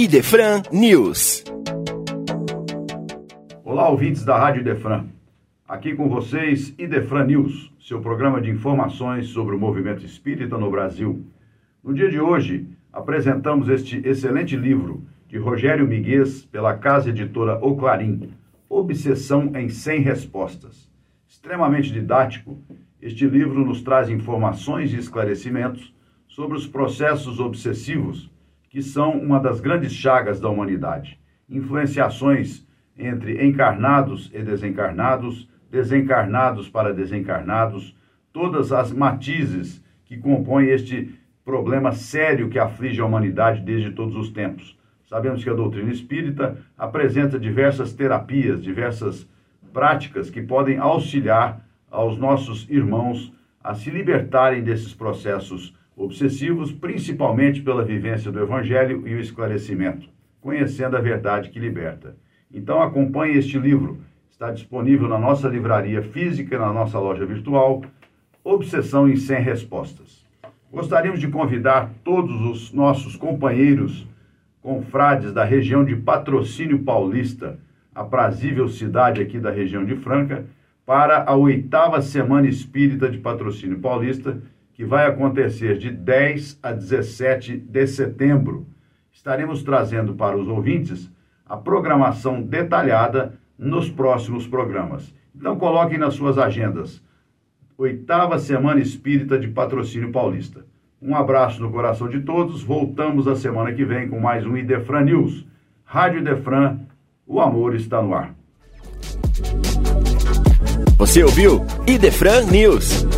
Idefran News. Olá, ouvintes da Rádio Idefran. Aqui com vocês, Idefran News, seu programa de informações sobre o movimento espírita no Brasil. No dia de hoje, apresentamos este excelente livro de Rogério Miguez pela casa editora O Clarim, Obsessão em 100 Respostas. Extremamente didático, este livro nos traz informações e esclarecimentos sobre os processos obsessivos, que são uma das grandes chagas da humanidade. Influenciações entre encarnados e desencarnados, desencarnados para desencarnados, todas as matizes que compõem este problema sério que aflige a humanidade desde todos os tempos. Sabemos que a doutrina espírita apresenta diversas terapias, diversas práticas que podem auxiliar aos nossos irmãos a se libertarem desses processos obsessivos, principalmente pela vivência do Evangelho e o esclarecimento, conhecendo a verdade que liberta. Então acompanhe este livro, está disponível na nossa livraria física e na nossa loja virtual, Obsessão em 100 Respostas. Gostaríamos de convidar todos os nossos companheiros confrades da região de Patrocínio Paulista, aprazível cidade aqui da região de Franca, para a oitava Semana Espírita de Patrocínio Paulista, que vai acontecer de 10 a 17 de setembro. Estaremos trazendo para os ouvintes a programação detalhada nos próximos programas. Então coloquem nas suas agendas. Oitava Semana Espírita de Patrocínio Paulista. Um abraço no coração de todos. Voltamos a semana que vem com mais um Idefran News. Rádio Idefran, o amor está no ar. Você ouviu Idefran News.